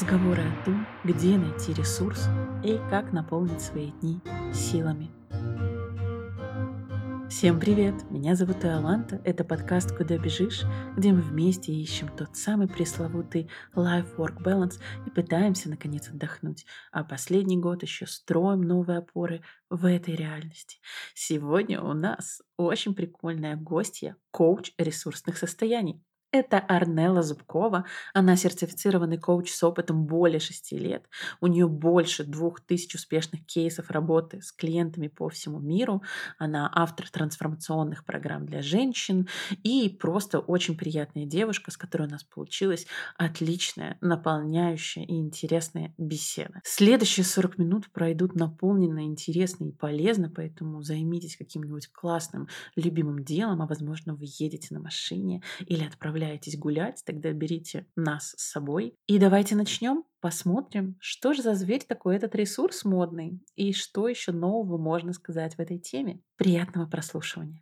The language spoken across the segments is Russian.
Разговоры о том, где найти ресурс и как наполнить свои дни силами. Всем привет! Меня зовут Иоланта. Это подкаст «Куда бежишь?», где мы вместе ищем тот самый пресловутый life-work balance и пытаемся наконец отдохнуть. А последний год еще строим новые опоры в этой реальности. Сегодня у нас очень прикольная гостья, коуч ресурсных состояний. Это Арнелла Зубкова. Она сертифицированный коуч с опытом более шести лет. У нее больше двух тысяч успешных кейсов работы с клиентами по всему миру. Она автор трансформационных программ для женщин и просто очень приятная девушка, с которой у нас получилась отличная, наполняющая и интересная беседа. Следующие 40 минут пройдут наполненно интересно и полезно, поэтому займитесь каким-нибудь классным, любимым делом, а возможно вы едете на машине или отправляетесь отправляетесь гулять, тогда берите нас с собой. И давайте начнем. Посмотрим, что же за зверь такой этот ресурс модный и что еще нового можно сказать в этой теме. Приятного прослушивания.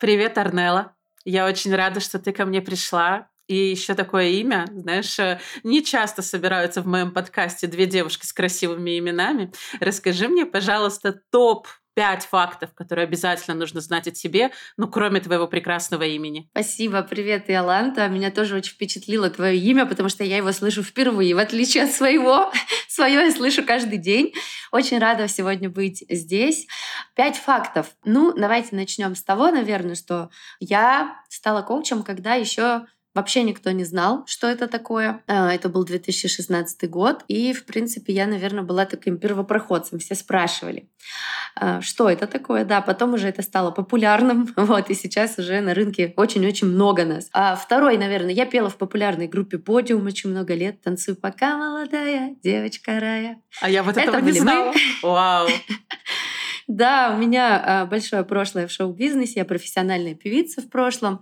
Привет, Арнелла. Я очень рада, что ты ко мне пришла. И еще такое имя, знаешь, э, не часто собираются в моем подкасте две девушки с красивыми именами. Расскажи мне, пожалуйста, топ пять фактов, которые обязательно нужно знать о тебе, ну, кроме твоего прекрасного имени. Спасибо, привет, Иоланта. Меня тоже очень впечатлило твое имя, потому что я его слышу впервые, в отличие от своего. Свое я слышу каждый день. Очень рада сегодня быть здесь. Пять фактов. Ну, давайте начнем с того, наверное, что я стала коучем, когда еще Вообще никто не знал, что это такое. А, это был 2016 год. И, в принципе, я, наверное, была таким первопроходцем. Все спрашивали, а, что это такое. Да, потом уже это стало популярным. Вот, и сейчас уже на рынке очень-очень много нас. А второй, наверное, я пела в популярной группе «Подиум» очень много лет. «Танцуй пока, молодая девочка рая». А я вот этого это не знала. Вау. Да, у меня а, большое прошлое в шоу-бизнесе, я профессиональная певица в прошлом.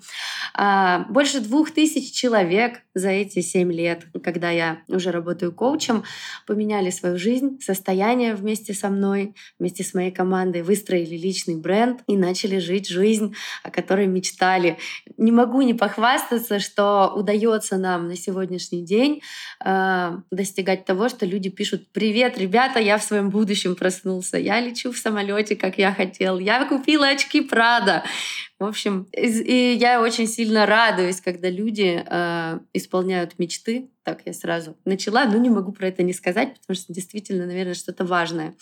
А, больше двух тысяч человек за эти семь лет, когда я уже работаю коучем, поменяли свою жизнь, состояние вместе со мной, вместе с моей командой, выстроили личный бренд и начали жить жизнь, о которой мечтали. Не могу не похвастаться, что удается нам на сегодняшний день э, достигать того, что люди пишут «Привет, ребята, я в своем будущем проснулся, я лечу в самолете самолете, как я хотел. Я купила очки Прада. В общем, и я очень сильно радуюсь, когда люди э, исполняют мечты. Так я сразу начала, но не могу про это не сказать, потому что действительно, наверное, что-то важное.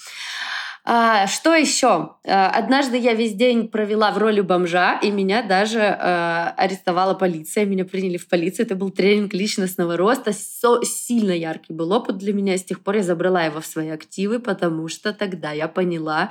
А, что еще? А, однажды я весь день провела в роли бомжа, и меня даже а, арестовала полиция. Меня приняли в полицию. Это был тренинг личностного роста. Со сильно яркий был опыт для меня. С тех пор я забрала его в свои активы, потому что тогда я поняла,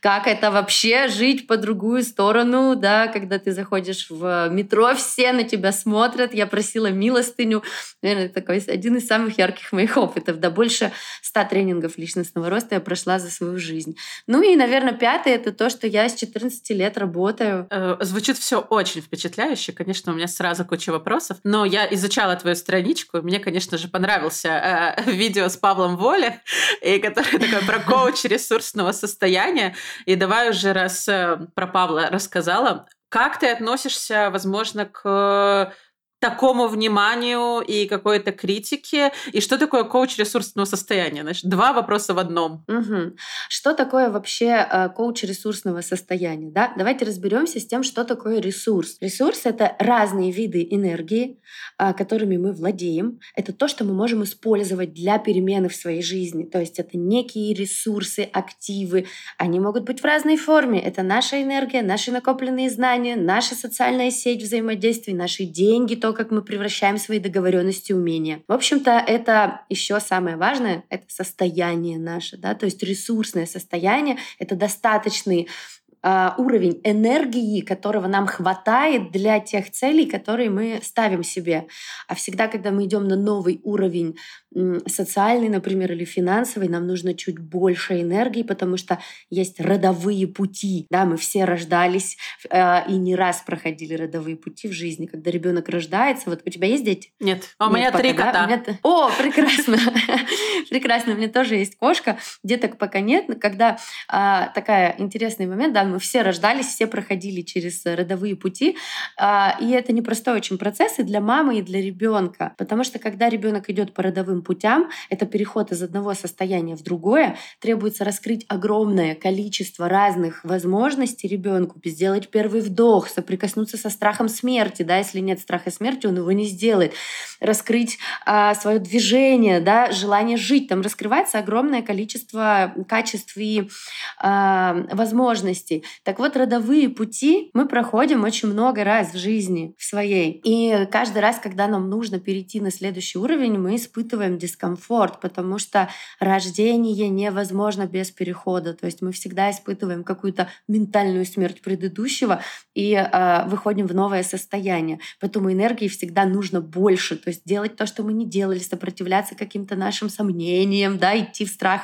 как это вообще жить по другую сторону, да, когда ты заходишь в метро, все на тебя смотрят. Я просила милостыню. Наверное, такой один из самых ярких моих опытов. Да, больше ста тренингов личностного роста я прошла за свою жизнь жизнь. Ну и, наверное, пятое — это то, что я с 14 лет работаю. Э, звучит все очень впечатляюще. Конечно, у меня сразу куча вопросов. Но я изучала твою страничку. Мне, конечно же, понравился э, видео с Павлом Воле, и который такой про коуч ресурсного состояния. И давай уже, раз э, про Павла рассказала, как ты относишься, возможно, к такому вниманию и какой-то критике? И что такое коуч ресурсного состояния? Значит, два вопроса в одном. Угу. Что такое вообще э, коуч ресурсного состояния? Да? Давайте разберемся с тем, что такое ресурс. Ресурс — это разные виды энергии, э, которыми мы владеем. Это то, что мы можем использовать для перемены в своей жизни. То есть это некие ресурсы, активы. Они могут быть в разной форме. Это наша энергия, наши накопленные знания, наша социальная сеть взаимодействий, наши деньги, то, как мы превращаем свои договоренности в умения. В общем-то, это еще самое важное, это состояние наше, да, то есть ресурсное состояние, это достаточный а, уровень энергии, которого нам хватает для тех целей, которые мы ставим себе. А всегда, когда мы идем на новый уровень социальный, например, или финансовый, нам нужно чуть больше энергии, потому что есть родовые пути. Да, мы все рождались э, и не раз проходили родовые пути в жизни. Когда ребенок рождается, вот у тебя есть дети? Нет, а у меня три кота. О, прекрасно, прекрасно. У меня тоже есть кошка. Деток пока нет. Когда такая интересный момент, да, мы все рождались, все проходили через родовые пути. А, и это непростой очень процесс и для мамы, и для ребенка. Потому что когда ребенок идет по родовым путям, это переход из одного состояния в другое, требуется раскрыть огромное количество разных возможностей ребенку, сделать первый вдох, соприкоснуться со страхом смерти, да, если нет страха смерти, он его не сделает, раскрыть а, свое движение, да, желание жить, там раскрывается огромное количество качеств и а, возможностей. Так вот, родовые пути мы проходим очень много раз в жизни в своей. И каждый раз, когда нам нужно перейти на следующий уровень, мы испытываем дискомфорт, потому что рождение невозможно без перехода. То есть мы всегда испытываем какую-то ментальную смерть предыдущего и э, выходим в новое состояние. Поэтому энергии всегда нужно больше. То есть делать то, что мы не делали, сопротивляться каким-то нашим сомнениям, да, идти в страх.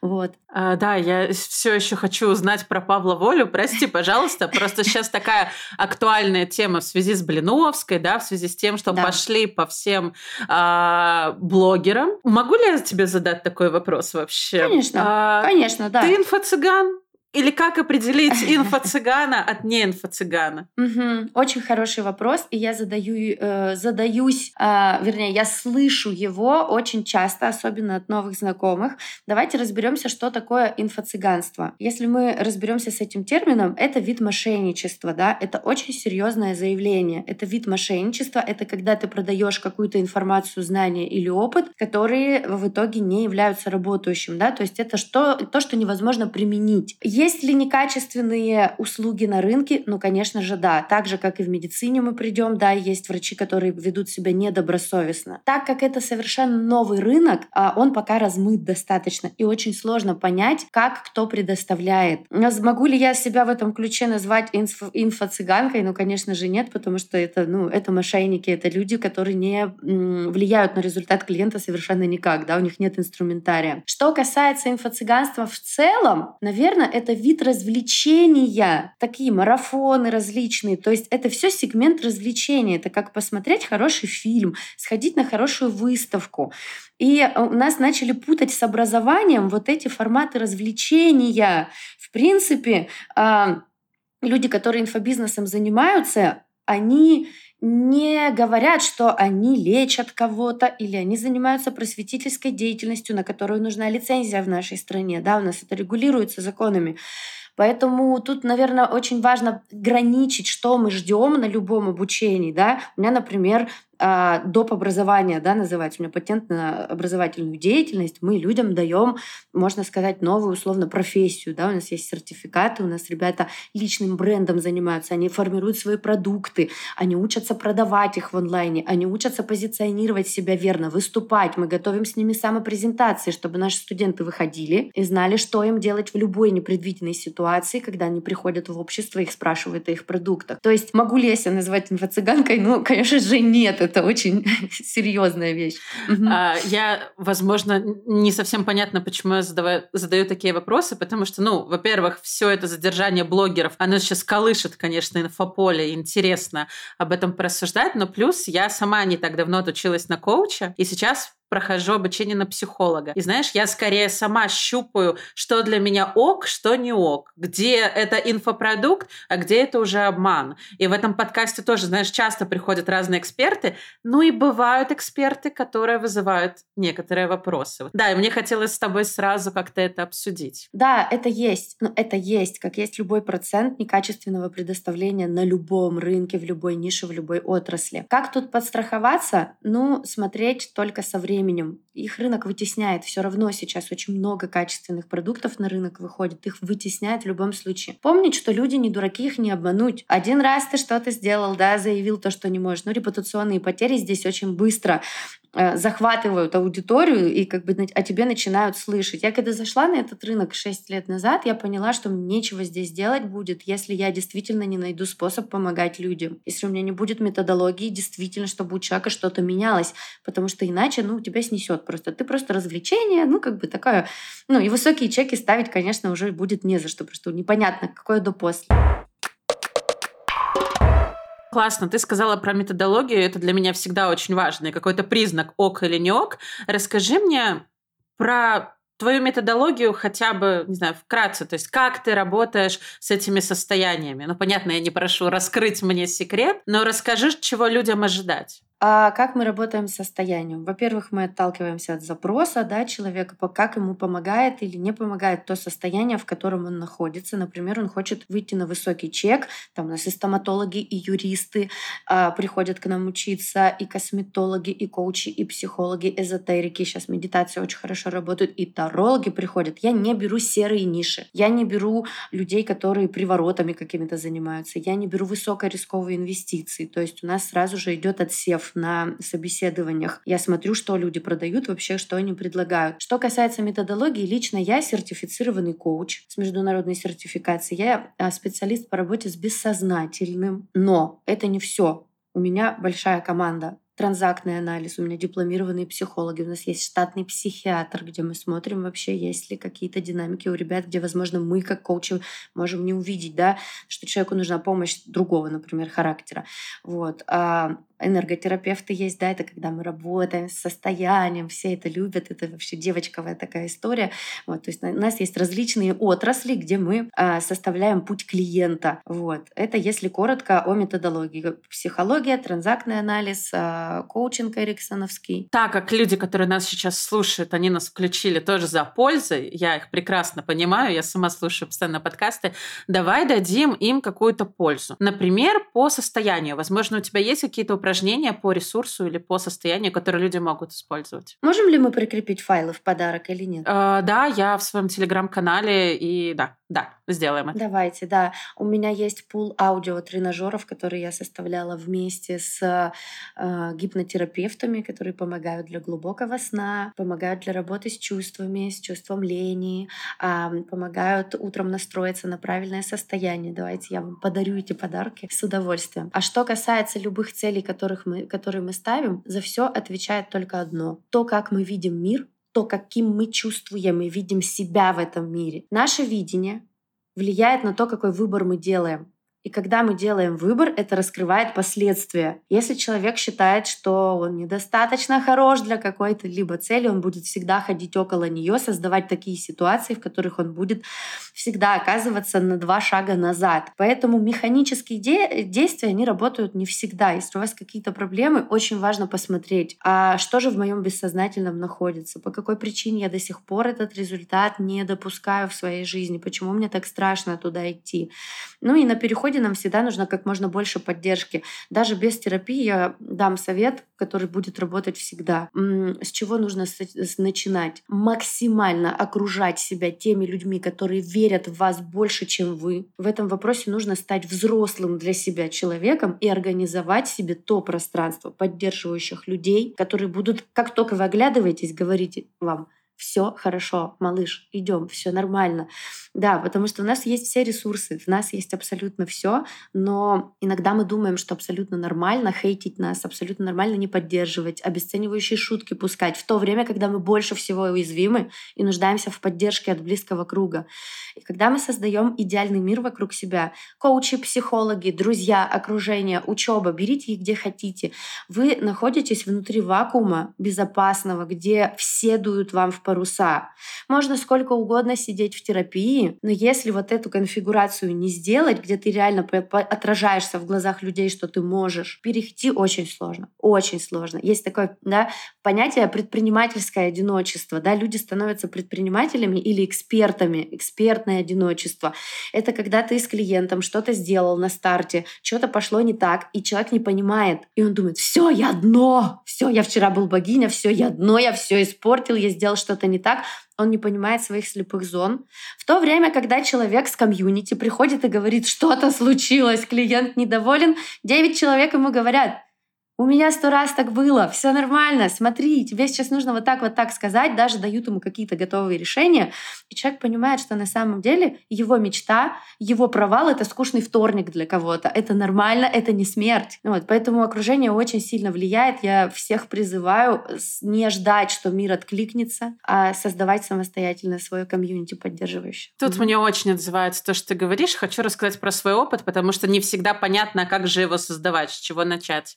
Вот. А, да, я все еще хочу узнать про Павла Волю. Прости, пожалуйста. Просто сейчас такая актуальная тема в связи с Блиновской, да, в связи с тем, что да. пошли по всем а, блогерам. Могу ли я тебе задать такой вопрос вообще? Конечно, а, конечно, да. Ты инфо-цыган? Или как определить инфо-цыгана от не-инфо-цыгана? Угу. Очень хороший вопрос, и я задаю, э, задаюсь, э, вернее, я слышу его очень часто, особенно от новых знакомых. Давайте разберемся, что такое инфо-цыганство. Если мы разберемся с этим термином, это вид мошенничества, да, это очень серьезное заявление. Это вид мошенничества, это когда ты продаешь какую-то информацию, знания или опыт, которые в итоге не являются работающим, да, то есть это что, то, что невозможно применить. Есть ли некачественные услуги на рынке? Ну, конечно же, да. Так же, как и в медицине мы придем, да, есть врачи, которые ведут себя недобросовестно. Так как это совершенно новый рынок, а, он пока размыт достаточно, и очень сложно понять, как кто предоставляет. Могу ли я себя в этом ключе назвать инфо- инфо-цыганкой? Ну, конечно же, нет, потому что это, ну, это мошенники, это люди, которые не влияют на результат клиента совершенно никак, да, у них нет инструментария. Что касается инфо-цыганства в целом, наверное, это вид развлечения, такие марафоны различные. То есть это все сегмент развлечения. Это как посмотреть хороший фильм, сходить на хорошую выставку. И э, у нас начали путать с образованием вот эти форматы развлечения. В принципе, а, люди, которые инфобизнесом занимаются, они не говорят, что они лечат кого-то или они занимаются просветительской деятельностью, на которую нужна лицензия в нашей стране. Да, у нас это регулируется законами. Поэтому тут, наверное, очень важно граничить, что мы ждем на любом обучении. Да? У меня, например, доп. образования, да, называется, у меня патент на образовательную деятельность, мы людям даем, можно сказать, новую условно профессию, да, у нас есть сертификаты, у нас ребята личным брендом занимаются, они формируют свои продукты, они учатся продавать их в онлайне, они учатся позиционировать себя верно, выступать, мы готовим с ними самопрезентации, чтобы наши студенты выходили и знали, что им делать в любой непредвиденной ситуации, когда они приходят в общество, их спрашивают о их продуктах. То есть могу ли я себя назвать инфо-цыганкой? Ну, конечно же, нет это очень серьезная вещь. А, я, возможно, не совсем понятно, почему я задаваю, задаю такие вопросы, потому что, ну, во-первых, все это задержание блогеров, оно сейчас колышет, конечно, инфополе, интересно об этом порассуждать, но плюс я сама не так давно отучилась на коуча, и сейчас прохожу обучение на психолога. И знаешь, я скорее сама щупаю, что для меня ок, что не ок. Где это инфопродукт, а где это уже обман. И в этом подкасте тоже, знаешь, часто приходят разные эксперты. Ну и бывают эксперты, которые вызывают некоторые вопросы. Да, и мне хотелось с тобой сразу как-то это обсудить. Да, это есть. Но это есть, как есть любой процент некачественного предоставления на любом рынке, в любой нише, в любой отрасли. Как тут подстраховаться? Ну, смотреть только со временем временем. Их рынок вытесняет. Все равно сейчас очень много качественных продуктов на рынок выходит. Их вытесняет в любом случае. Помнить, что люди не дураки, их не обмануть. Один раз ты что-то сделал, да, заявил то, что не можешь. Но репутационные потери здесь очень быстро захватывают аудиторию и как бы о тебе начинают слышать. Я когда зашла на этот рынок 6 лет назад, я поняла, что мне нечего здесь делать будет, если я действительно не найду способ помогать людям. Если у меня не будет методологии, действительно, чтобы у человека что-то менялось. Потому что иначе, ну, тебя снесет просто. Ты просто развлечение, ну, как бы такое... Ну, и высокие чеки ставить, конечно, уже будет не за что. Просто непонятно, какое до после. Классно, ты сказала про методологию, это для меня всегда очень важно, какой-то признак ок или не ок. Расскажи мне про твою методологию хотя бы, не знаю, вкратце, то есть как ты работаешь с этими состояниями. Ну, понятно, я не прошу раскрыть мне секрет, но расскажи, чего людям ожидать. А как мы работаем с состоянием? Во-первых, мы отталкиваемся от запроса да, человека, как ему помогает или не помогает то состояние, в котором он находится. Например, он хочет выйти на высокий чек. Там у нас и стоматологи, и юристы а, приходят к нам учиться, и косметологи, и коучи, и психологи, эзотерики. Сейчас медитация очень хорошо работает, и тарологи приходят. Я не беру серые ниши. Я не беру людей, которые приворотами какими-то занимаются. Я не беру высокорисковые инвестиции. То есть у нас сразу же идет отсев на собеседованиях. Я смотрю, что люди продают, вообще, что они предлагают. Что касается методологии, лично я сертифицированный коуч с международной сертификацией. Я а, специалист по работе с бессознательным. Но это не все. У меня большая команда транзактный анализ, у меня дипломированные психологи, у нас есть штатный психиатр, где мы смотрим вообще, есть ли какие-то динамики у ребят, где, возможно, мы как коучи можем не увидеть, да, что человеку нужна помощь другого, например, характера. Вот. А энерготерапевты есть, да, это когда мы работаем с состоянием, все это любят, это вообще девочковая такая история. Вот, то есть у нас есть различные отрасли, где мы а, составляем путь клиента. Вот. Это если коротко о методологии. Психология, транзактный анализ, а, коучинг эриксоновский. Так как люди, которые нас сейчас слушают, они нас включили тоже за пользой, я их прекрасно понимаю, я сама слушаю постоянно подкасты, давай дадим им какую-то пользу. Например, по состоянию. Возможно, у тебя есть какие-то упражнения по ресурсу или по состоянию, которые люди могут использовать. Можем ли мы прикрепить файлы в подарок или нет? Э, да, я в своем телеграм-канале и да, да, сделаем это. Давайте, да. У меня есть пул аудио тренажеров, которые я составляла вместе с э, гипнотерапевтами, которые помогают для глубокого сна, помогают для работы с чувствами, с чувством лени, э, помогают утром настроиться на правильное состояние. Давайте я вам подарю эти подарки с удовольствием. А что касается любых целей, которых мы, которые мы ставим, за все отвечает только одно. То, как мы видим мир, то, каким мы чувствуем и видим себя в этом мире. Наше видение влияет на то, какой выбор мы делаем. И когда мы делаем выбор, это раскрывает последствия. Если человек считает, что он недостаточно хорош для какой-то либо цели, он будет всегда ходить около нее, создавать такие ситуации, в которых он будет всегда оказываться на два шага назад. Поэтому механические де- действия, они работают не всегда. Если у вас какие-то проблемы, очень важно посмотреть, а что же в моем бессознательном находится, по какой причине я до сих пор этот результат не допускаю в своей жизни, почему мне так страшно туда идти. Ну и на переходе нам всегда нужно как можно больше поддержки. Даже без терапии я дам совет, который будет работать всегда. С чего нужно начинать? Максимально окружать себя теми людьми, которые верят в вас больше, чем вы. В этом вопросе нужно стать взрослым для себя человеком и организовать себе то пространство поддерживающих людей, которые будут, как только вы оглядываетесь, говорить вам, все хорошо, малыш, идем, все нормально. Да, потому что у нас есть все ресурсы, в нас есть абсолютно все, но иногда мы думаем, что абсолютно нормально хейтить нас, абсолютно нормально не поддерживать, обесценивающие шутки пускать, в то время, когда мы больше всего уязвимы и нуждаемся в поддержке от близкого круга. И когда мы создаем идеальный мир вокруг себя, коучи, психологи, друзья, окружение, учеба, берите их где хотите, вы находитесь внутри вакуума безопасного, где все дуют вам в паруса. Можно сколько угодно сидеть в терапии, но если вот эту конфигурацию не сделать, где ты реально отражаешься в глазах людей, что ты можешь, перейти очень сложно. Очень сложно. Есть такое да, понятие предпринимательское одиночество. Да? Люди становятся предпринимателями или экспертами. Экспертное одиночество. Это когда ты с клиентом что-то сделал на старте, что-то пошло не так, и человек не понимает. И он думает, все, я дно, все, я вчера был богиня, все, я дно, я все испортил, я сделал что что-то не так, он не понимает своих слепых зон. В то время, когда человек с комьюнити приходит и говорит, что-то случилось, клиент недоволен, 9 человек ему говорят, у меня сто раз так было, все нормально, смотри, тебе сейчас нужно вот так вот так сказать, даже дают ему какие-то готовые решения, и человек понимает, что на самом деле его мечта, его провал — это скучный вторник для кого-то, это нормально, это не смерть. Вот, поэтому окружение очень сильно влияет, я всех призываю не ждать, что мир откликнется, а создавать самостоятельно свое комьюнити поддерживающее. Тут mm-hmm. мне очень отзывается то, что ты говоришь, хочу рассказать про свой опыт, потому что не всегда понятно, как же его создавать, с чего начать.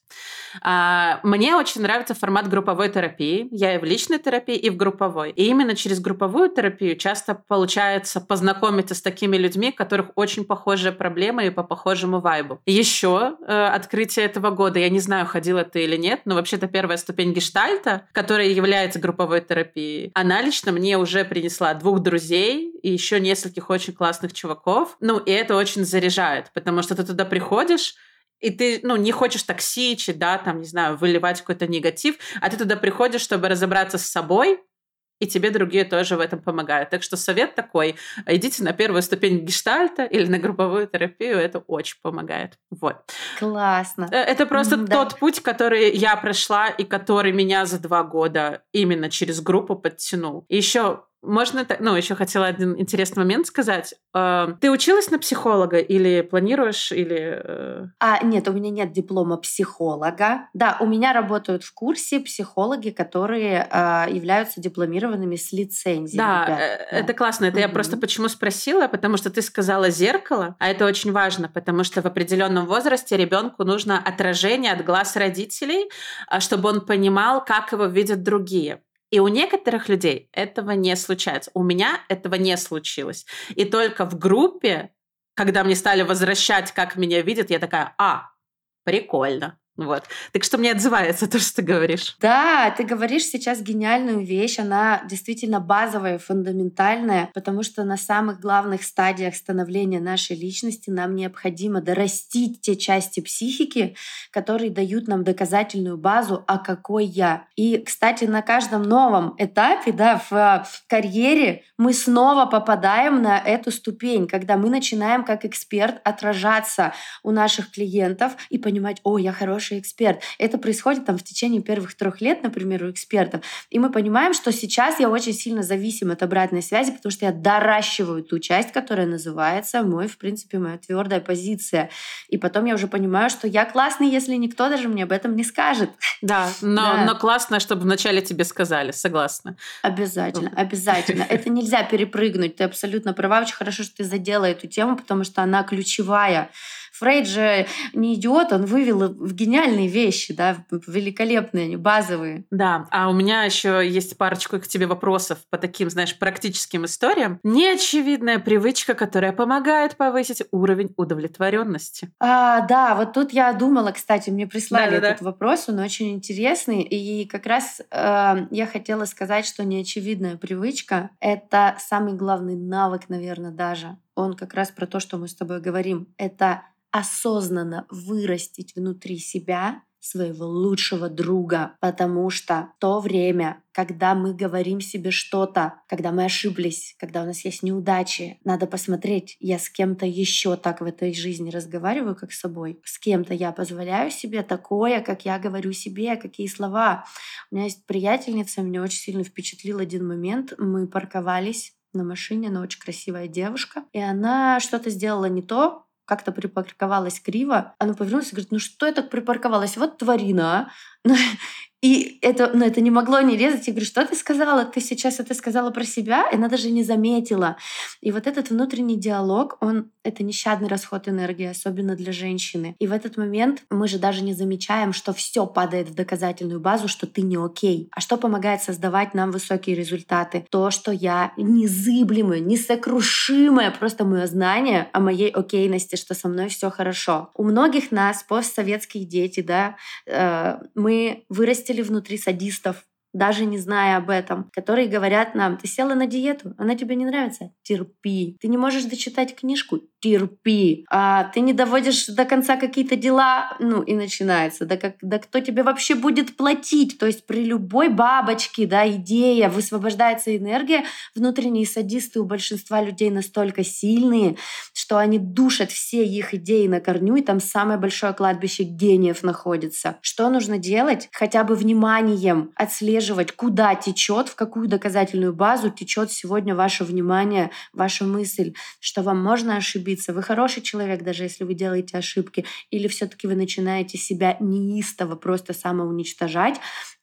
А, мне очень нравится формат групповой терапии. Я и в личной терапии, и в групповой. И именно через групповую терапию часто получается познакомиться с такими людьми, у которых очень похожие проблемы и по похожему вайбу. Еще э, открытие этого года, я не знаю, ходила ты или нет, но вообще-то первая ступень гештальта, которая является групповой терапией, она лично мне уже принесла двух друзей и еще нескольких очень классных чуваков. Ну, и это очень заряжает, потому что ты туда приходишь, и ты, ну, не хочешь токсичить, да, там, не знаю, выливать какой-то негатив, а ты туда приходишь, чтобы разобраться с собой, и тебе другие тоже в этом помогают. Так что совет такой, идите на первую ступень гештальта или на групповую терапию, это очень помогает. Вот. Классно. Э, это просто mm, тот да. путь, который я прошла и который меня за два года именно через группу подтянул. И еще можно, ну, еще хотела один интересный момент сказать. А, ты училась на психолога или планируешь, или... Э? А, нет, у меня нет диплома психолога. Да, у меня работают в курсе психологи, которые э, являются дипломированными с лицензией. Да, ребят. Э, это классно. Это mm-hmm. я просто почему спросила, потому что ты сказала зеркало, а это очень важно, потому что в определенном возрасте ребенку нужно отражение от глаз родителей, а, чтобы он понимал, как его видят другие. И у некоторых людей этого не случается. У меня этого не случилось. И только в группе, когда мне стали возвращать, как меня видят, я такая, а, прикольно. Вот. Так что мне отзывается то, что ты говоришь. Да, ты говоришь сейчас гениальную вещь. Она действительно базовая, фундаментальная, потому что на самых главных стадиях становления нашей личности нам необходимо дорастить те части психики, которые дают нам доказательную базу, а какой я. И, кстати, на каждом новом этапе да, в карьере мы снова попадаем на эту ступень, когда мы начинаем как эксперт отражаться у наших клиентов и понимать, о, я хороший хороший эксперт. Это происходит там в течение первых трех лет, например, у экспертов. И мы понимаем, что сейчас я очень сильно зависим от обратной связи, потому что я доращиваю ту часть, которая называется мой, в принципе, моя твердая позиция. И потом я уже понимаю, что я классный, если никто даже мне об этом не скажет. Да, но, да. но классно, чтобы вначале тебе сказали, согласна. Обязательно, обязательно. Это нельзя перепрыгнуть. Ты абсолютно права. Очень хорошо, что ты задела эту тему, потому что она ключевая. Фрейд же не идиот, он вывел гениальные вещи, да, великолепные, они базовые. Да, а у меня еще есть парочку к тебе вопросов по таким, знаешь, практическим историям. Неочевидная привычка, которая помогает повысить уровень удовлетворенности. А, да, вот тут я думала, кстати, мне прислали да, да, этот да. вопрос, он очень интересный, и как раз э, я хотела сказать, что неочевидная привычка — это самый главный навык, наверное, даже. Он как раз про то, что мы с тобой говорим. Это осознанно вырастить внутри себя своего лучшего друга, потому что то время, когда мы говорим себе что-то, когда мы ошиблись, когда у нас есть неудачи, надо посмотреть, я с кем-то еще так в этой жизни разговариваю, как с собой, с кем-то я позволяю себе такое, как я говорю себе, какие слова. У меня есть приятельница, меня очень сильно впечатлил один момент. Мы парковались на машине, она очень красивая девушка, и она что-то сделала не то, как-то припарковалась криво. Она повернулась и говорит, ну что я так припарковалась? Вот тварина, а. И это, ну, это не могло не резать. Я говорю, что ты сказала? Ты сейчас это сказала про себя? И она даже не заметила. И вот этот внутренний диалог, он это нещадный расход энергии, особенно для женщины. И в этот момент мы же даже не замечаем, что все падает в доказательную базу, что ты не окей. А что помогает создавать нам высокие результаты? То, что я незыблемая, несокрушимая, просто мое знание о моей окейности, что со мной все хорошо. У многих нас постсоветские дети, да, э, мы вырастили вырастили внутри садистов, даже не зная об этом, которые говорят нам, ты села на диету, она тебе не нравится, терпи. Ты не можешь дочитать книжку, терпи. А ты не доводишь до конца какие-то дела, ну и начинается. Да, как, да кто тебе вообще будет платить? То есть при любой бабочке, да, идея, высвобождается энергия, внутренние садисты у большинства людей настолько сильные, что они душат все их идеи на корню, и там самое большое кладбище гениев находится. Что нужно делать? Хотя бы вниманием отслеживать, куда течет, в какую доказательную базу течет сегодня ваше внимание, ваша мысль, что вам можно ошибиться. Вы хороший человек, даже если вы делаете ошибки. Или все-таки вы начинаете себя неистово просто самоуничтожать,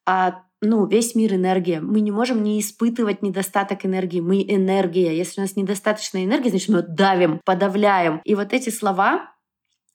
а ну, весь мир энергия. Мы не можем не испытывать недостаток энергии. Мы энергия. Если у нас недостаточно энергии, значит, мы давим, подавляем. И вот эти слова,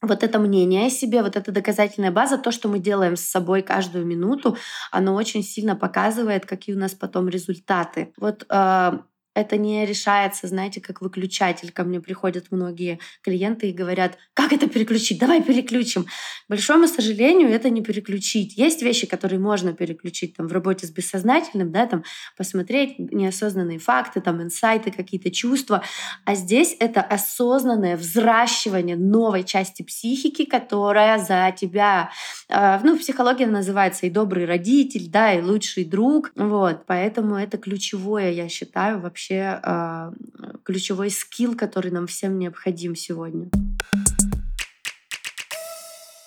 вот это мнение о себе, вот эта доказательная база, то, что мы делаем с собой каждую минуту, оно очень сильно показывает, какие у нас потом результаты. Вот э, это не решается, знаете, как выключатель. Ко мне приходят многие клиенты и говорят, как это переключить? Давай переключим. К большому сожалению, это не переключить. Есть вещи, которые можно переключить там, в работе с бессознательным, да, там, посмотреть неосознанные факты, там, инсайты, какие-то чувства. А здесь это осознанное взращивание новой части психики, которая за тебя, э, ну, психология называется и добрый родитель, да, и лучший друг. Вот, поэтому это ключевое, я считаю, вообще вообще э, ключевой скилл, который нам всем необходим сегодня.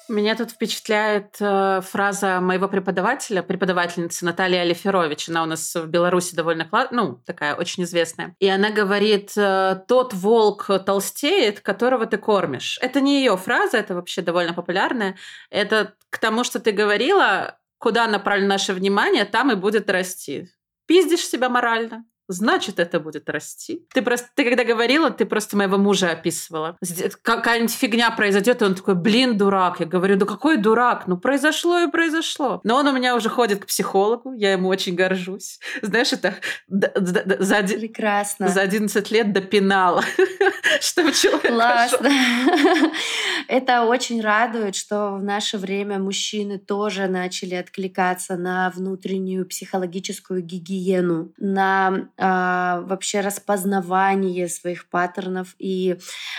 Меня тут впечатляет э, фраза моего преподавателя, преподавательницы Натальи Алиферович. Она у нас в Беларуси довольно, ну, такая очень известная. И она говорит, э, тот волк толстеет, которого ты кормишь. Это не ее фраза, это вообще довольно популярная. Это к тому, что ты говорила, куда направлено наше внимание, там и будет расти. Пиздишь себя морально, значит, это будет расти. Ты просто, ты когда говорила, ты просто моего мужа описывала. Какая-нибудь фигня произойдет, и он такой, блин, дурак. Я говорю, да какой дурак? Ну, произошло и произошло. Но он у меня уже ходит к психологу, я ему очень горжусь. Знаешь, это за, Прекрасно. за 11 лет допинала, чтобы человек Классно. Это очень радует, что в наше время мужчины тоже начали откликаться на внутреннюю психологическую гигиену, на а, вообще распознавание своих паттернов. И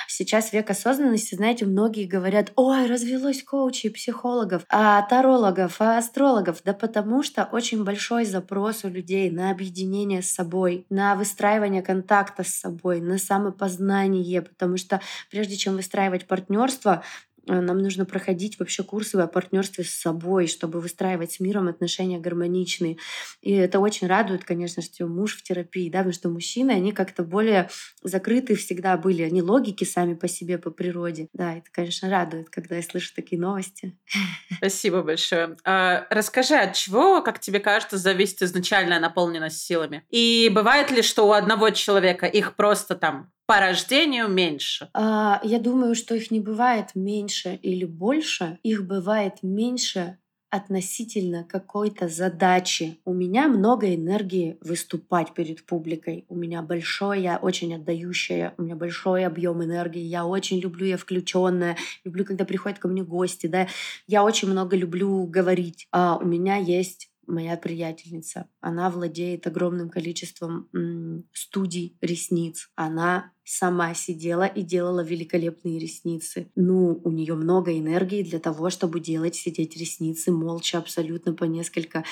сейчас век осознанности, знаете, многие говорят, ой, развелось коучей, психологов, а тарологов, а астрологов. Да потому что очень большой запрос у людей на объединение с собой, на выстраивание контакта с собой, на самопознание, потому что прежде чем выстраивать партнерство, нам нужно проходить вообще курсы о партнерстве с собой, чтобы выстраивать с миром отношения гармоничные. И это очень радует, конечно, что муж в терапии, да, потому что мужчины, они как-то более закрыты всегда были, они логики сами по себе, по природе. Да, это, конечно, радует, когда я слышу такие новости. Спасибо большое. А, расскажи, от чего, как тебе кажется, зависит изначальная наполненность силами? И бывает ли, что у одного человека их просто там по рождению меньше? А, я думаю, что их не бывает меньше или больше. Их бывает меньше относительно какой-то задачи. У меня много энергии выступать перед публикой. У меня большое, я очень отдающая, у меня большой объем энергии. Я очень люблю, я включенная, люблю, когда приходят ко мне гости, да. Я очень много люблю говорить. А у меня есть моя приятельница. Она владеет огромным количеством студий ресниц. Она сама сидела и делала великолепные ресницы. Ну, у нее много энергии для того, чтобы делать, сидеть ресницы молча абсолютно по несколько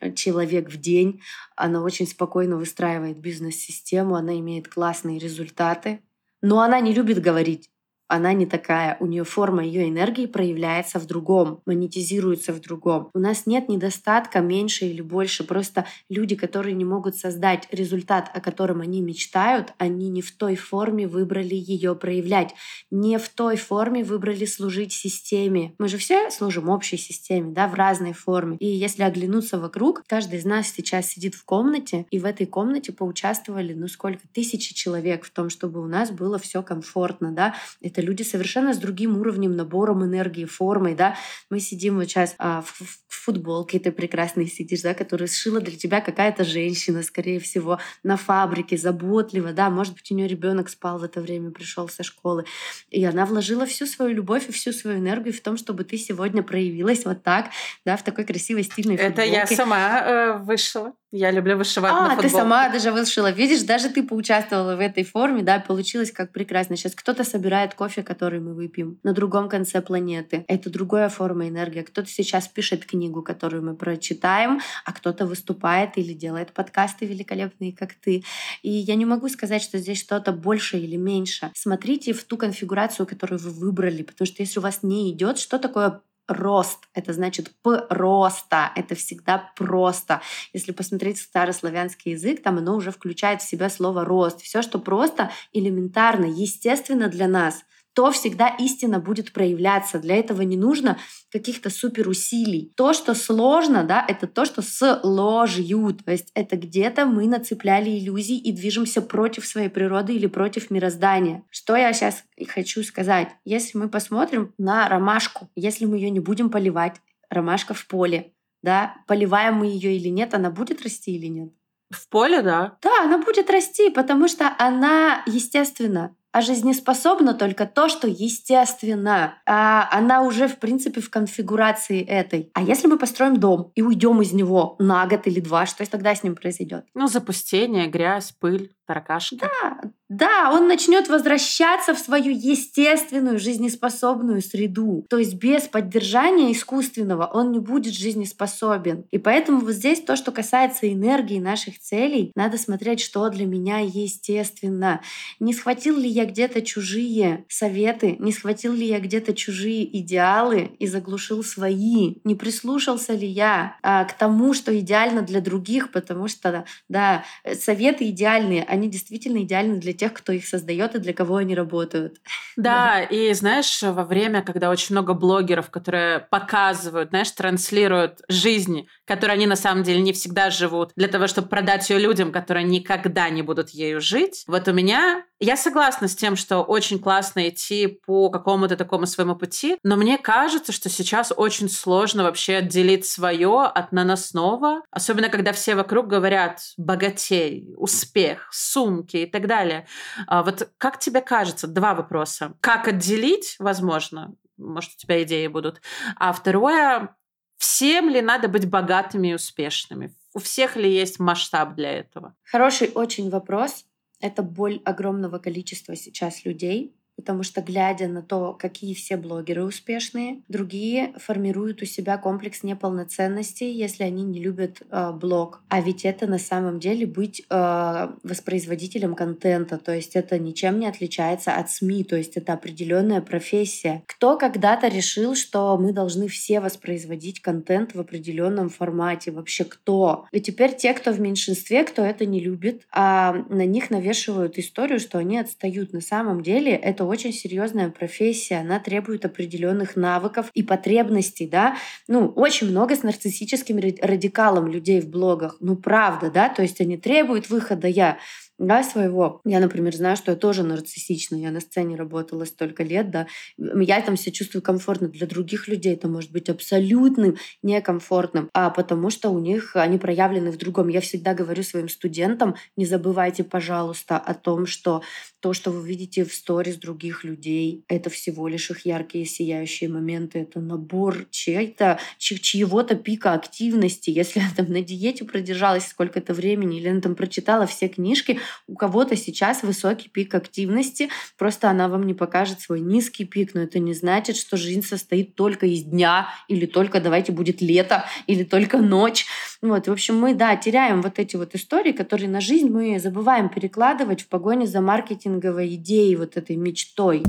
э, человек в день. Она очень спокойно выстраивает бизнес-систему, она имеет классные результаты. Но она не любит говорить она не такая. У нее форма ее энергии проявляется в другом, монетизируется в другом. У нас нет недостатка меньше или больше. Просто люди, которые не могут создать результат, о котором они мечтают, они не в той форме выбрали ее проявлять, не в той форме выбрали служить системе. Мы же все служим общей системе, да, в разной форме. И если оглянуться вокруг, каждый из нас сейчас сидит в комнате, и в этой комнате поучаствовали, ну сколько, тысячи человек в том, чтобы у нас было все комфортно, да, это люди совершенно с другим уровнем, набором энергии, формой, да. Мы сидим вот сейчас а, в, в футболке ты прекрасной сидишь, да, которую сшила для тебя какая-то женщина, скорее всего, на фабрике, заботливо, да, может быть, у нее ребенок спал в это время, пришел со школы, и она вложила всю свою любовь и всю свою энергию в том, чтобы ты сегодня проявилась вот так, да, в такой красивой стильной футболке. Это я сама э, вышла. Я люблю вышивать а, на футболке. ты сама даже вышила. Видишь, даже ты поучаствовала в этой форме, да, получилось как прекрасно. Сейчас кто-то собирает кофе, который мы выпьем на другом конце планеты. Это другая форма энергии. Кто-то сейчас пишет книгу, которую мы прочитаем, а кто-то выступает или делает подкасты великолепные, как ты. И я не могу сказать, что здесь что-то больше или меньше. Смотрите в ту конфигурацию, которую вы выбрали, потому что если у вас не идет, что такое рост. Это значит просто. Это всегда просто. Если посмотреть старославянский язык, там оно уже включает в себя слово рост. Все, что просто, элементарно, естественно для нас, то всегда истина будет проявляться. Для этого не нужно каких-то супер усилий. То, что сложно, да, это то, что с ложью. То есть это где-то мы нацепляли иллюзии и движемся против своей природы или против мироздания. Что я сейчас хочу сказать? Если мы посмотрим на ромашку, если мы ее не будем поливать, ромашка в поле, да, поливаем мы ее или нет, она будет расти или нет? В поле, да. Да, она будет расти, потому что она, естественно, а жизнеспособна только то, что естественно. А она уже, в принципе, в конфигурации этой. А если мы построим дом и уйдем из него на год или два, что тогда с ним произойдет? Ну, запустение, грязь, пыль таракашки. Да, да, он начнет возвращаться в свою естественную жизнеспособную среду. То есть без поддержания искусственного он не будет жизнеспособен. И поэтому вот здесь то, что касается энергии наших целей, надо смотреть, что для меня естественно. Не схватил ли я где-то чужие советы, не схватил ли я где-то чужие идеалы и заглушил свои? Не прислушался ли я а, к тому, что идеально для других, потому что, да, советы идеальные, они действительно идеальны для тех, кто их создает и для кого они работают. Да, и знаешь, во время, когда очень много блогеров, которые показывают, знаешь, транслируют жизнь, которой они на самом деле не всегда живут, для того, чтобы продать ее людям, которые никогда не будут ею жить. Вот у меня я согласна с тем, что очень классно идти по какому-то такому своему пути, но мне кажется, что сейчас очень сложно вообще отделить свое от наносного, особенно когда все вокруг говорят богатей, успех, сумки и так далее. А вот как тебе кажется, два вопроса. Как отделить, возможно, может, у тебя идеи будут. А второе, всем ли надо быть богатыми и успешными? У всех ли есть масштаб для этого? Хороший очень вопрос. Это боль огромного количества сейчас людей, потому что глядя на то, какие все блогеры успешные, другие формируют у себя комплекс неполноценности, если они не любят э, блог. А ведь это на самом деле быть э, воспроизводителем контента, то есть это ничем не отличается от СМИ, то есть это определенная профессия. Кто когда-то решил, что мы должны все воспроизводить контент в определенном формате? Вообще кто? И теперь те, кто в меньшинстве, кто это не любит, а на них навешивают историю, что они отстают. На самом деле это это очень серьезная профессия, она требует определенных навыков и потребностей, да. Ну, очень много с нарциссическим радикалом людей в блогах, ну, правда, да, то есть они требуют выхода я да, своего. Я, например, знаю, что я тоже нарциссична. Я на сцене работала столько лет, да. Я там себя чувствую комфортно. Для других людей это может быть абсолютно некомфортным, а потому что у них они проявлены в другом. Я всегда говорю своим студентам, не забывайте, пожалуйста, о том, что то, что вы видите в сторис других людей, это всего лишь их яркие сияющие моменты, это набор чьей-то, чьего-то пика активности. Если я там на диете продержалась сколько-то времени, или она там прочитала все книжки, у кого-то сейчас высокий пик активности, просто она вам не покажет свой низкий пик, но это не значит, что жизнь состоит только из дня, или только давайте будет лето, или только ночь. Вот, в общем, мы, да, теряем вот эти вот истории, которые на жизнь мы забываем перекладывать в погоне за маркетинговой идеей, вот этой мечтой.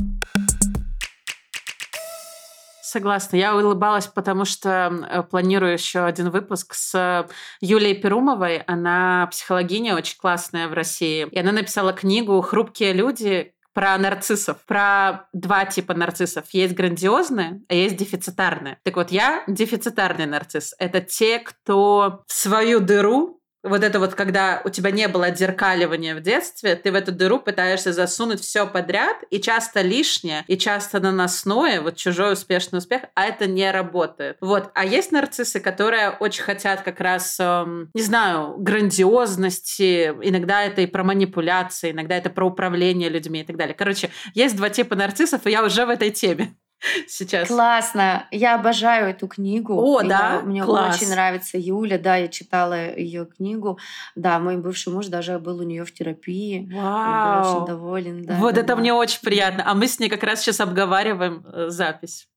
Согласна. Я улыбалась, потому что э, планирую еще один выпуск с Юлией Перумовой. Она психологиня очень классная в России. И она написала книгу «Хрупкие люди», про нарциссов, про два типа нарциссов. Есть грандиозные, а есть дефицитарные. Так вот, я дефицитарный нарцисс. Это те, кто в свою дыру вот это вот, когда у тебя не было отзеркаливания в детстве, ты в эту дыру пытаешься засунуть все подряд, и часто лишнее, и часто наносное, вот чужой успешный успех, а это не работает. Вот. А есть нарциссы, которые очень хотят как раз, эм, не знаю, грандиозности, иногда это и про манипуляции, иногда это про управление людьми и так далее. Короче, есть два типа нарциссов, и я уже в этой теме сейчас. Классно. Я обожаю эту книгу. О, я, да? Мне Класс. очень нравится Юля. Да, я читала ее книгу. Да, мой бывший муж даже был у нее в терапии. Вау. Он был очень доволен. Да, вот да, это да. мне очень приятно. А мы с ней как раз сейчас обговариваем э, запись.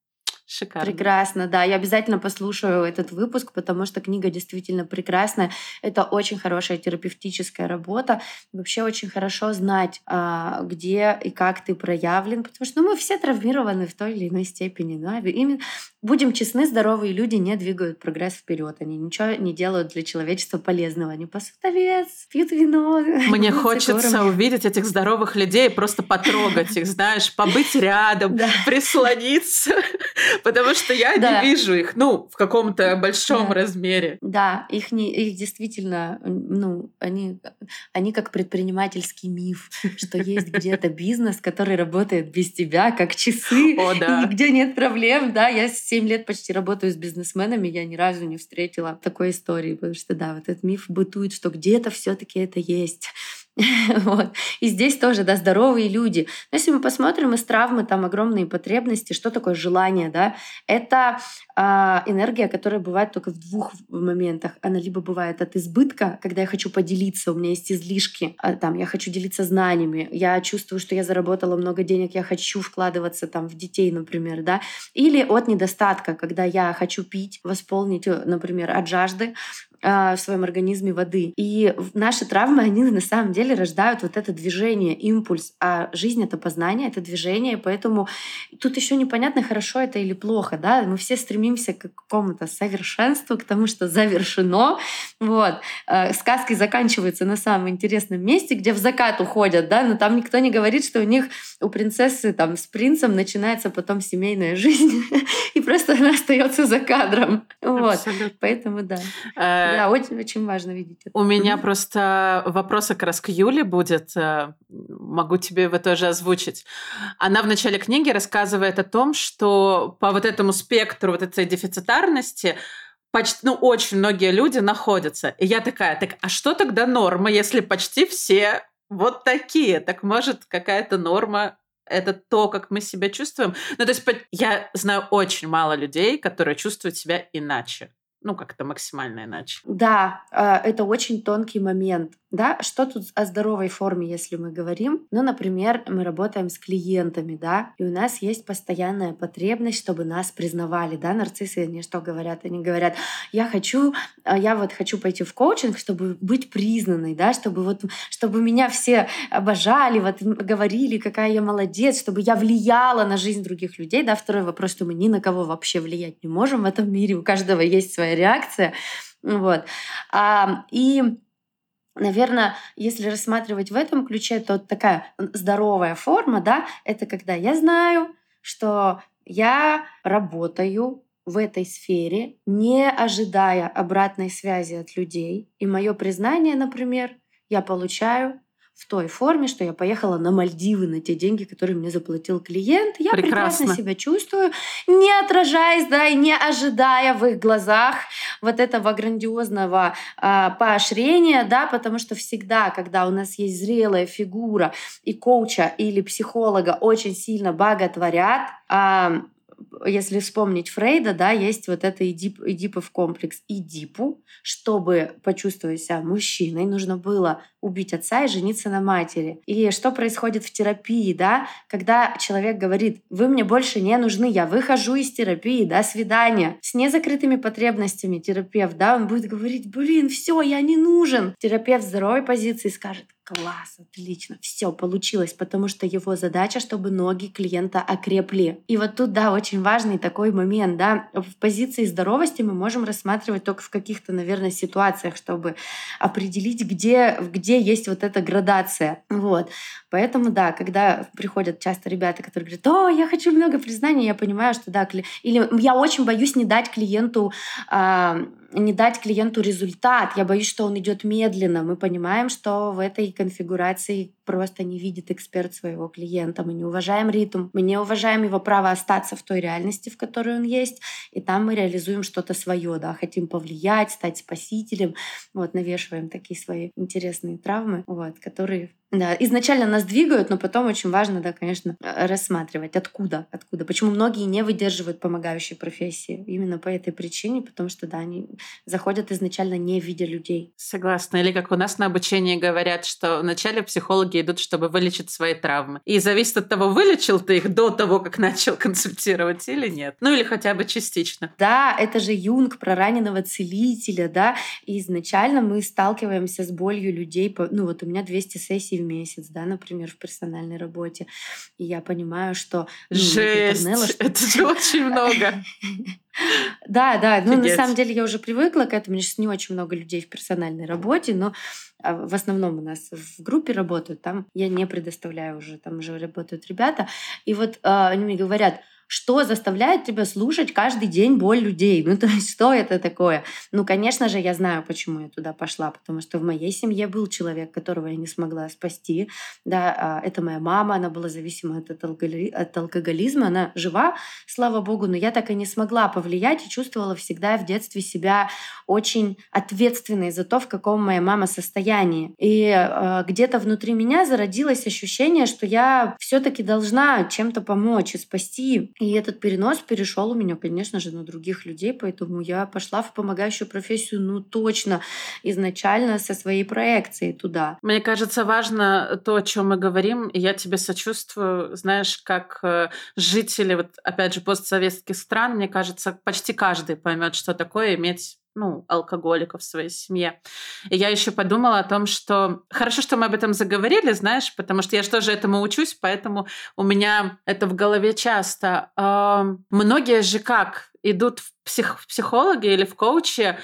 Шикарно. Прекрасно, да. Я обязательно послушаю этот выпуск, потому что книга действительно прекрасная. Это очень хорошая терапевтическая работа. Вообще очень хорошо знать, а, где и как ты проявлен, потому что ну, мы все травмированы в той или иной степени. Да? Именно будем честны, здоровые люди не двигают прогресс вперед. Они ничего не делают для человечества полезного. Они пасут овец, пьют вино. Мне хочется увидеть этих здоровых людей, просто потрогать их, знаешь, побыть рядом, прислониться, потому что я не вижу их, ну, в каком-то большом размере. Да, их, не, их действительно, ну, они, они как предпринимательский миф, что есть где-то бизнес, который работает без тебя, как часы, О, да. и нигде нет проблем, да, я 7 лет почти работаю с бизнесменами, я ни разу не встретила такой истории, потому что, да, вот этот миф бытует, что где-то все таки это есть. вот. И здесь тоже, да, здоровые люди. Но если мы посмотрим из травмы, там огромные потребности, что такое желание, да? Это энергия, которая бывает только в двух моментах. Она либо бывает от избытка, когда я хочу поделиться, у меня есть излишки, а, там, я хочу делиться знаниями, я чувствую, что я заработала много денег, я хочу вкладываться там в детей, например, да? Или от недостатка, когда я хочу пить, восполнить, э, например, от жажды, а, в своем организме воды. И наши травмы, они на самом деле рождают вот это движение, импульс. А жизнь — это познание, это движение, поэтому тут еще непонятно, хорошо это или плохо. Да? Мы все стремимся к какому-то совершенству, к тому, что завершено. Вот. А, сказки заканчиваются на самом интересном месте, где в закат уходят, да? но там никто не говорит, что у них, у принцессы там с принцем начинается потом семейная жизнь, и просто она остается за кадром. Вот. Поэтому да. Э, да, очень, очень важно видеть это. У меня просто вопрос как раз к Юле будет. Э, могу тебе его тоже озвучить. Она в начале книги рассказывает о том, что по вот этому спектру вот этой дефицитарности почти, ну, очень многие люди находятся. И я такая, так а что тогда норма, если почти все вот такие? Так может какая-то норма это то, как мы себя чувствуем. Ну, то есть я знаю очень мало людей, которые чувствуют себя иначе ну, как-то максимально иначе. Да, а, это очень тонкий момент. Да, что тут о здоровой форме, если мы говорим? Ну, например, мы работаем с клиентами, да, и у нас есть постоянная потребность, чтобы нас признавали, да, нарциссы, они что говорят? Они говорят, я хочу, а, я вот хочу пойти в коучинг, чтобы быть признанной, да, чтобы вот, чтобы меня все обожали, вот говорили, какая я молодец, чтобы я влияла на жизнь других людей, да. Второй вопрос, что мы ни на кого вообще влиять не можем в этом мире, у каждого есть своя реакция, вот. А, и Наверное, если рассматривать в этом ключе, то такая здоровая форма, да, это когда я знаю, что я работаю в этой сфере, не ожидая обратной связи от людей. И мое признание, например, я получаю в той форме, что я поехала на Мальдивы на те деньги, которые мне заплатил клиент. Я прекрасно, прекрасно себя чувствую, не отражаясь, да, и не ожидая в их глазах вот этого грандиозного э, поощрения, да, потому что всегда, когда у нас есть зрелая фигура и коуча или психолога очень сильно боготворят, э, если вспомнить Фрейда, да, есть вот это Эдип, Эдипов комплекс. Эдипу, чтобы почувствовать себя мужчиной, нужно было убить отца и жениться на матери. И что происходит в терапии, да, когда человек говорит, вы мне больше не нужны, я выхожу из терапии, до свидания. С незакрытыми потребностями терапевт, да, он будет говорить, блин, все, я не нужен. Терапевт в здоровой позиции скажет, класс, отлично, все получилось, потому что его задача, чтобы ноги клиента окрепли. И вот тут, да, очень важный такой момент, да, в позиции здоровости мы можем рассматривать только в каких-то, наверное, ситуациях, чтобы определить, где, где есть вот эта градация. Вот. Поэтому, да, когда приходят часто ребята, которые говорят, о, я хочу много признаний, я понимаю, что да, или я очень боюсь не дать клиенту э, не дать клиенту результат. Я боюсь, что он идет медленно. Мы понимаем, что в этой конфигурации просто не видит эксперт своего клиента. Мы не уважаем ритм, мы не уважаем его право остаться в той реальности, в которой он есть, и там мы реализуем что-то свое, да, хотим повлиять, стать спасителем, вот, навешиваем такие свои интересные травмы, вот, которые да, изначально нас двигают, но потом очень важно, да, конечно, э, рассматривать, откуда, откуда. Почему многие не выдерживают помогающей профессии? Именно по этой причине, потому что, да, они заходят изначально не видя людей. Согласна. Или как у нас на обучении говорят, что вначале психологи идут, чтобы вылечить свои травмы. И зависит от того, вылечил ты их до того, как начал консультировать или нет. Ну или хотя бы частично. Да, это же Юнг про раненого целителя, да. И изначально мы сталкиваемся с болью людей. Ну вот у меня 200 сессий в месяц, да, например, в персональной работе. И я понимаю, что... Ну, Жесть! Это же очень много. Да, да. Ну, на самом деле я уже привыкла к этому. Сейчас не очень много людей в персональной работе, но а, в основном у нас в группе работают. Там я не предоставляю уже, там уже работают ребята. И вот а, они мне говорят, что заставляет тебя слушать каждый день боль людей? Ну, то есть, что это такое? Ну, конечно же, я знаю, почему я туда пошла, потому что в моей семье был человек, которого я не смогла спасти. Да, а, это моя мама, она была зависима от, от алкоголизма, она жива, слава богу, но я так и не смогла повлиять и чувствовала всегда в детстве себя очень ответственной за то, в каком моя мама состоянии. И э, где-то внутри меня зародилось ощущение, что я все-таки должна чем-то помочь и спасти и этот перенос перешел у меня, конечно же, на других людей, поэтому я пошла в помогающую профессию, ну точно, изначально со своей проекцией туда. Мне кажется, важно то, о чем мы говорим, и я тебе сочувствую, знаешь, как э, жители, вот опять же, постсоветских стран, мне кажется, почти каждый поймет, что такое иметь ну, алкоголиков в своей семье. И я еще подумала о том, что хорошо, что мы об этом заговорили, знаешь, потому что я же тоже этому учусь, поэтому у меня это в голове часто. Многие же как идут в, псих, психологи или в коучи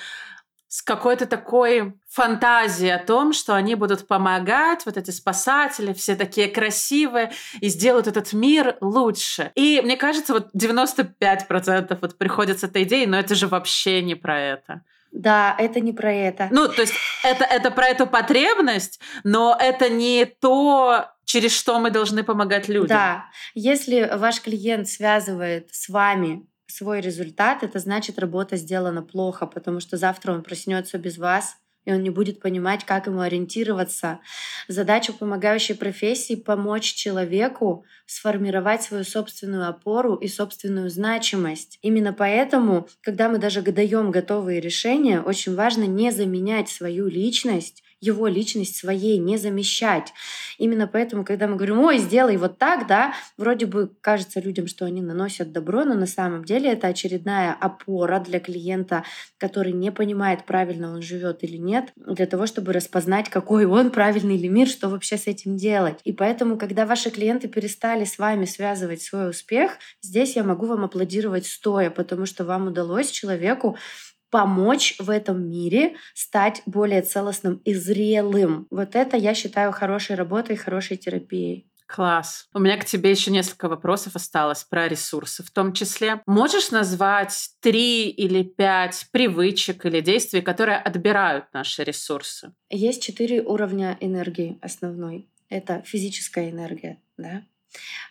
с какой-то такой фантазией о том, что они будут помогать, вот эти спасатели, все такие красивые, и сделают этот мир лучше. И мне кажется, вот 95% вот приходят с этой идеей, но это же вообще не про это. Да, это не про это. Ну, то есть это, это про эту потребность, но это не то, через что мы должны помогать людям. Да, если ваш клиент связывает с вами свой результат, это значит, работа сделана плохо, потому что завтра он проснется без вас, и он не будет понимать, как ему ориентироваться. Задача помогающей профессии — помочь человеку сформировать свою собственную опору и собственную значимость. Именно поэтому, когда мы даже даем готовые решения, очень важно не заменять свою личность его личность своей не замещать. Именно поэтому, когда мы говорим, ой, сделай вот так, да, вроде бы кажется людям, что они наносят добро, но на самом деле это очередная опора для клиента, который не понимает, правильно он живет или нет, для того, чтобы распознать, какой он правильный или мир, что вообще с этим делать. И поэтому, когда ваши клиенты перестали с вами связывать свой успех, здесь я могу вам аплодировать стоя, потому что вам удалось человеку помочь в этом мире стать более целостным и зрелым. Вот это я считаю хорошей работой, хорошей терапией. Класс. У меня к тебе еще несколько вопросов осталось про ресурсы в том числе. Можешь назвать три или пять привычек или действий, которые отбирают наши ресурсы? Есть четыре уровня энергии основной. Это физическая энергия, да?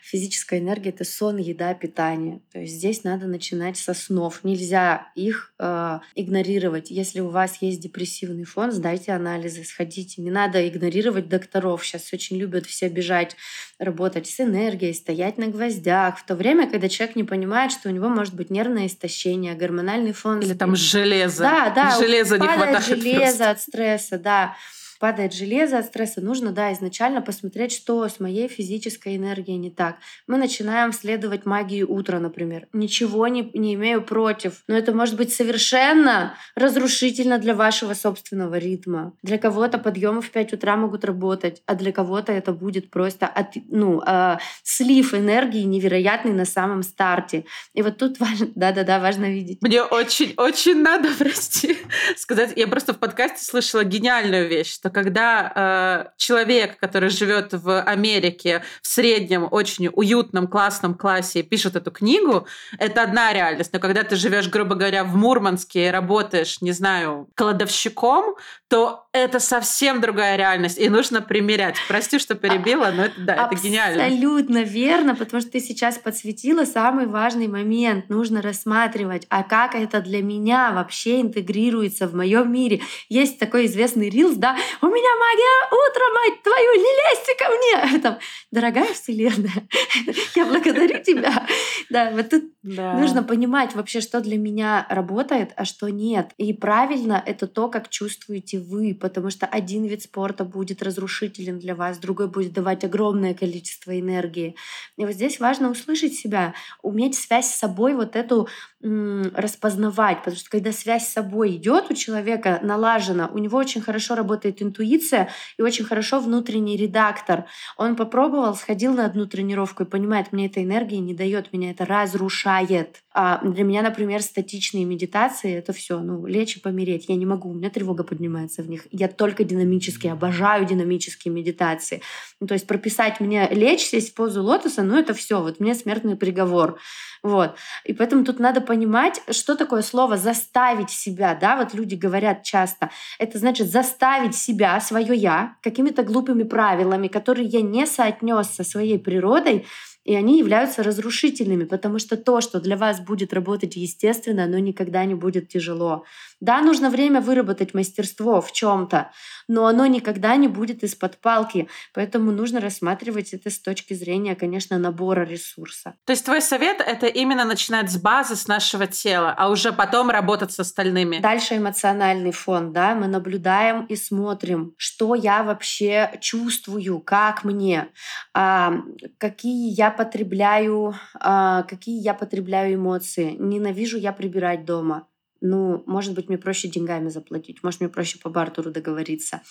Физическая энергия — это сон, еда, питание. То есть здесь надо начинать со снов. Нельзя их э, игнорировать. Если у вас есть депрессивный фон, сдайте анализы, сходите. Не надо игнорировать докторов. Сейчас очень любят все бежать, работать с энергией, стоять на гвоздях. В то время, когда человек не понимает, что у него может быть нервное истощение, гормональный фон. Или там железо. Да, да. Железа не хватает. железо просто. от стресса, да падает железо от стресса, нужно, да, изначально посмотреть, что с моей физической энергией не так. Мы начинаем следовать магии утра, например. Ничего не, не имею против, но это может быть совершенно разрушительно для вашего собственного ритма. Для кого-то подъемы в 5 утра могут работать, а для кого-то это будет просто от, ну, э, слив энергии невероятный на самом старте. И вот тут важно, да-да-да, важно видеть. Мне очень-очень надо, прости, сказать, я просто в подкасте слышала гениальную вещь, что когда э, человек, который живет в Америке в среднем очень уютном, классном классе и пишет эту книгу, это одна реальность. Но когда ты живешь, грубо говоря, в Мурманске и работаешь, не знаю, кладовщиком, то это совсем другая реальность, и нужно примерять. Прости, что перебила, но это, да, это гениально. Абсолютно верно, потому что ты сейчас подсветила самый важный момент. Нужно рассматривать, а как это для меня вообще интегрируется в моем мире. Есть такой известный рилс, да, у меня магия утра, мать твою, не лезьте ко мне. Там, Дорогая Вселенная, я благодарю тебя. Да, вот тут нужно понимать вообще, что для меня работает, а что нет. И правильно это то, как чувствуете вы, потому что один вид спорта будет разрушителен для вас, другой будет давать огромное количество энергии. И вот здесь важно услышать себя, уметь связь с собой вот эту распознавать, потому что когда связь с собой идет у человека налажена, у него очень хорошо работает интуиция, и очень хорошо внутренний редактор. Он попробовал, сходил на одну тренировку и понимает, мне эта энергия не дает, меня это разрушает. А для меня, например, статичные медитации — это все, ну, лечь и помереть. Я не могу, у меня тревога поднимается в них. Я только динамически, обожаю динамические медитации. Ну, то есть прописать мне лечь, сесть в позу лотоса, ну, это все, вот мне смертный приговор. Вот. И поэтому тут надо понимать, что такое слово «заставить себя». Да? Вот люди говорят часто. Это значит заставить себя, свое «я», какими-то глупыми правилами, которые я не соотнес со своей природой, и они являются разрушительными, потому что то, что для вас будет работать естественно, оно никогда не будет тяжело. Да, нужно время выработать мастерство в чем-то, но оно никогда не будет из-под палки. Поэтому нужно рассматривать это с точки зрения, конечно, набора ресурса. То есть твой совет — это именно начинать с базы, с нашего тела, а уже потом работать с остальными. Дальше эмоциональный фон, да, мы наблюдаем и смотрим, что я вообще чувствую, как мне, а, какие я потребляю, а, какие я потребляю эмоции. Ненавижу я прибирать дома ну, может быть, мне проще деньгами заплатить, может, мне проще по бартеру договориться.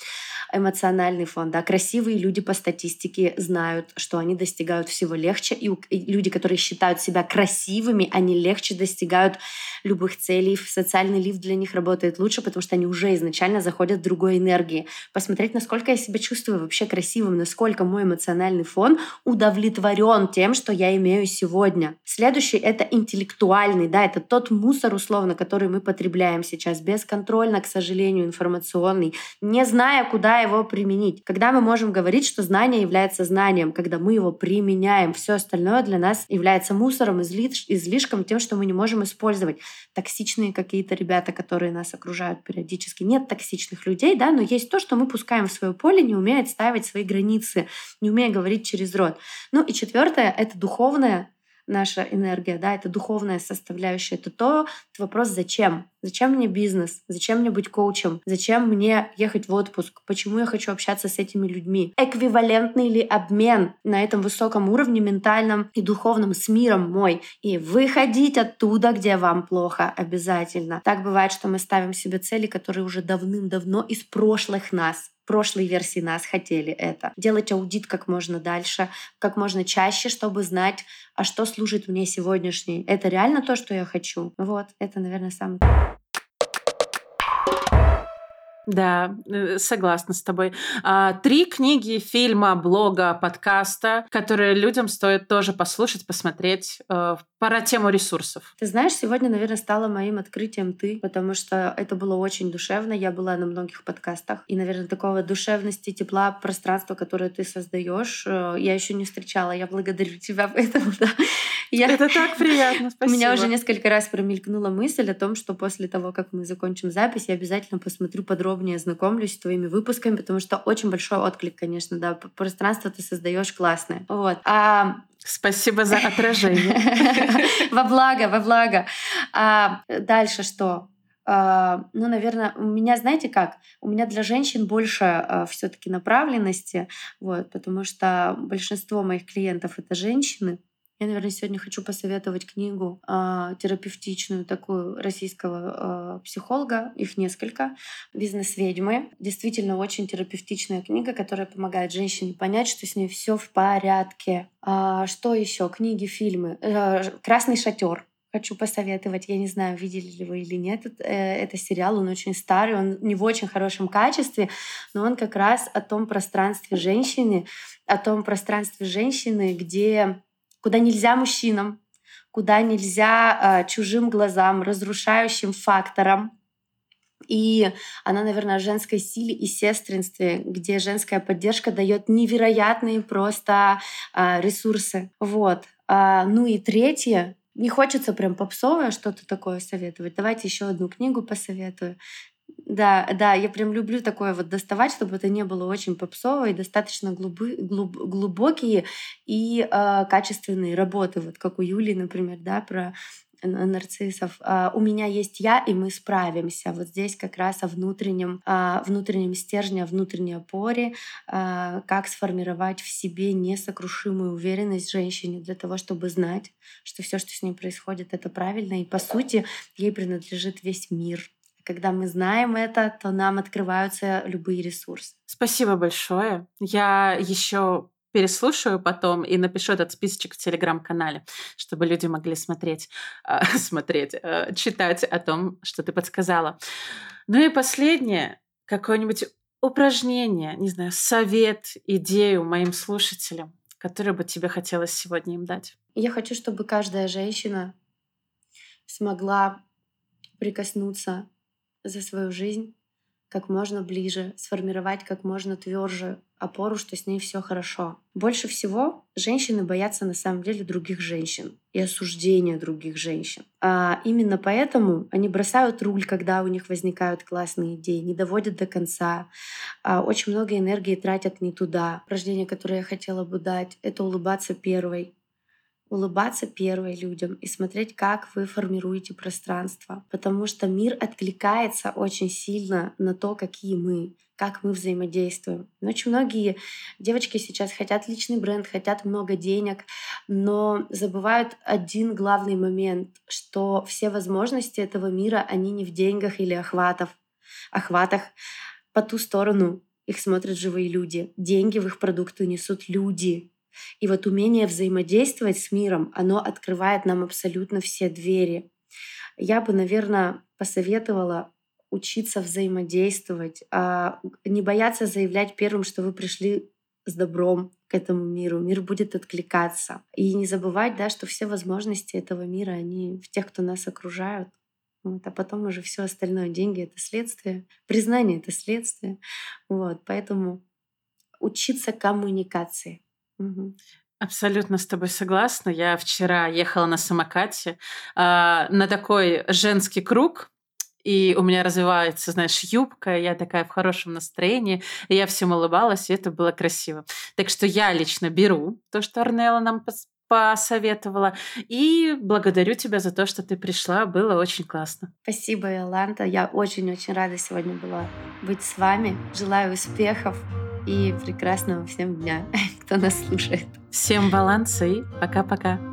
Эмоциональный фон, да, красивые люди по статистике знают, что они достигают всего легче, и люди, которые считают себя красивыми, они легче достигают любых целей. Социальный лифт для них работает лучше, потому что они уже изначально заходят в другой энергии. Посмотреть, насколько я себя чувствую вообще красивым, насколько мой эмоциональный фон удовлетворен тем, что я имею сегодня. Следующий — это интеллектуальный, да, это тот мусор, условно, который мы потребляем сейчас, бесконтрольно, к сожалению, информационный, не зная, куда его применить. Когда мы можем говорить, что знание является знанием, когда мы его применяем, все остальное для нас является мусором, излиш, излишком, тем, что мы не можем использовать. Токсичные какие-то ребята, которые нас окружают периодически. Нет токсичных людей, да, но есть то, что мы пускаем в свое поле, не умеет ставить свои границы, не умея говорить через рот. Ну и четвертое — это духовное наша энергия, да, это духовная составляющая, это то, это вопрос «зачем?». Зачем мне бизнес? Зачем мне быть коучем? Зачем мне ехать в отпуск? Почему я хочу общаться с этими людьми? Эквивалентный ли обмен на этом высоком уровне ментальном и духовном с миром мой? И выходить оттуда, где вам плохо, обязательно. Так бывает, что мы ставим себе цели, которые уже давным-давно из прошлых нас прошлой версии нас хотели это. Делать аудит как можно дальше, как можно чаще, чтобы знать, а что служит мне сегодняшний. Это реально то, что я хочу? Вот, это, наверное, самое... you Да, э, согласна с тобой. А, три книги, фильма, блога, подкаста, которые людям стоит тоже послушать, посмотреть э, пора тему ресурсов. Ты знаешь, сегодня, наверное, стало моим открытием ты, потому что это было очень душевно. Я была на многих подкастах. И, наверное, такого душевности, тепла, пространства, которое ты создаешь, э, я еще не встречала. Я благодарю тебя поэтому, да. Я... Это так приятно, спасибо. У меня уже несколько раз промелькнула мысль о том, что после того, как мы закончим запись, я обязательно посмотрю подробнее, ознакомлюсь с твоими выпусками, потому что очень большой отклик, конечно, да. Пространство ты создаешь классное. Вот. А Спасибо за отражение. Во благо, во благо. А дальше что? Uh, ну, наверное, у меня, знаете как, у меня для женщин больше uh, все-таки направленности, вот, потому что большинство моих клиентов это женщины, я, наверное, сегодня хочу посоветовать книгу э, терапевтичную такую российского э, психолога, их несколько, «Бизнес-ведьмы». Действительно очень терапевтичная книга, которая помогает женщине понять, что с ней все в порядке. А, что еще? Книги, фильмы. Э, «Красный шатер» хочу посоветовать. Я не знаю, видели ли вы или нет. Э, это сериал, он очень старый, он не в очень хорошем качестве, но он как раз о том пространстве женщины, о том пространстве женщины, где куда нельзя мужчинам, куда нельзя э, чужим глазам, разрушающим факторам. И она, наверное, о женской силе и сестринстве, где женская поддержка дает невероятные просто э, ресурсы. Вот. А, ну и третье, не хочется прям попсовое что-то такое советовать. Давайте еще одну книгу посоветую. Да, да, я прям люблю такое вот доставать, чтобы это не было очень попсово и достаточно глубы, глуб, глубокие и э, качественные работы, вот как у Юли, например, да, про нарциссов. Uh, у меня есть я, и мы справимся. Вот здесь как раз о внутреннем, uh, внутреннем стержне, о внутренней опоре, как сформировать в себе несокрушимую уверенность женщине для того, чтобы знать, что все, что с ней происходит, это правильно, и по сути ей принадлежит весь мир Когда мы знаем это, то нам открываются любые ресурсы. Спасибо большое. Я еще переслушаю потом и напишу этот списочек в телеграм-канале, чтобы люди могли смотреть, э, смотреть, э, читать о том, что ты подсказала. Ну и последнее, какое-нибудь упражнение, не знаю, совет, идею моим слушателям, который бы тебе хотелось сегодня им дать. Я хочу, чтобы каждая женщина смогла прикоснуться за свою жизнь как можно ближе, сформировать как можно тверже опору, что с ней все хорошо. Больше всего женщины боятся на самом деле других женщин и осуждения других женщин. А именно поэтому они бросают руль, когда у них возникают классные идеи, не доводят до конца. А очень много энергии тратят не туда. Упражнение, которое я хотела бы дать, это улыбаться первой улыбаться первой людям и смотреть, как вы формируете пространство. Потому что мир откликается очень сильно на то, какие мы, как мы взаимодействуем. Очень многие девочки сейчас хотят личный бренд, хотят много денег, но забывают один главный момент, что все возможности этого мира, они не в деньгах или охватов, охватах. По ту сторону их смотрят живые люди. Деньги в их продукты несут люди, и вот умение взаимодействовать с миром, оно открывает нам абсолютно все двери. Я бы, наверное, посоветовала учиться взаимодействовать, а не бояться заявлять первым, что вы пришли с добром к этому миру. Мир будет откликаться. И не забывать, да, что все возможности этого мира, они в тех, кто нас окружают. Вот, а потом уже все остальное. Деньги — это следствие, признание — это следствие. Вот, поэтому учиться коммуникации. Угу. Абсолютно с тобой согласна. Я вчера ехала на самокате э, на такой женский круг, и у меня развивается, знаешь, юбка, я такая в хорошем настроении, и я всем улыбалась, и это было красиво. Так что я лично беру то, что Арнелла нам посоветовала, и благодарю тебя за то, что ты пришла, было очень классно. Спасибо, Иоланта, я очень-очень рада сегодня была быть с вами. Желаю успехов и прекрасного всем дня, кто нас слушает. Всем баланса и пока-пока.